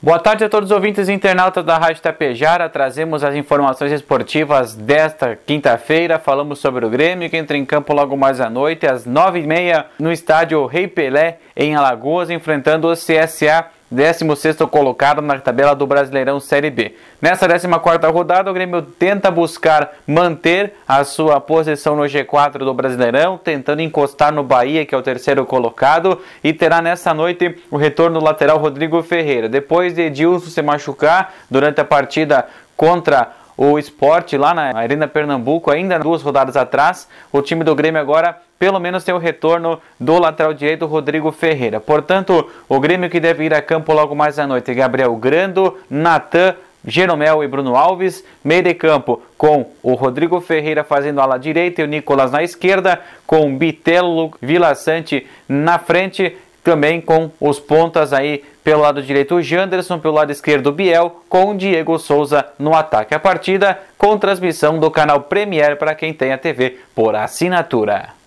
Boa tarde a todos os ouvintes e internautas da Rádio Tapejara. Trazemos as informações esportivas desta quinta-feira. Falamos sobre o Grêmio que entra em campo logo mais à noite, às nove e meia, no estádio Rei Pelé, em Alagoas, enfrentando o CSA 16º colocado na tabela do Brasileirão Série B. Nessa 14ª rodada, o Grêmio tenta buscar manter a sua posição no G4 do Brasileirão, tentando encostar no Bahia, que é o terceiro colocado, e terá nessa noite o retorno lateral Rodrigo Ferreira. Depois de Edilson se machucar durante a partida contra o esporte lá na Arena Pernambuco, ainda duas rodadas atrás. O time do Grêmio agora pelo menos tem o retorno do lateral direito Rodrigo Ferreira. Portanto, o Grêmio que deve ir a campo logo mais à noite, Gabriel Grando, Natan, Jeromel e Bruno Alves, meio de campo com o Rodrigo Ferreira fazendo ala direita e o Nicolas na esquerda, com Bitelo, Vila Sante na frente também com os pontas aí pelo lado direito o Janderson, pelo lado esquerdo o Biel, com o Diego Souza no ataque. A partida com transmissão do canal Premier para quem tem a TV por assinatura.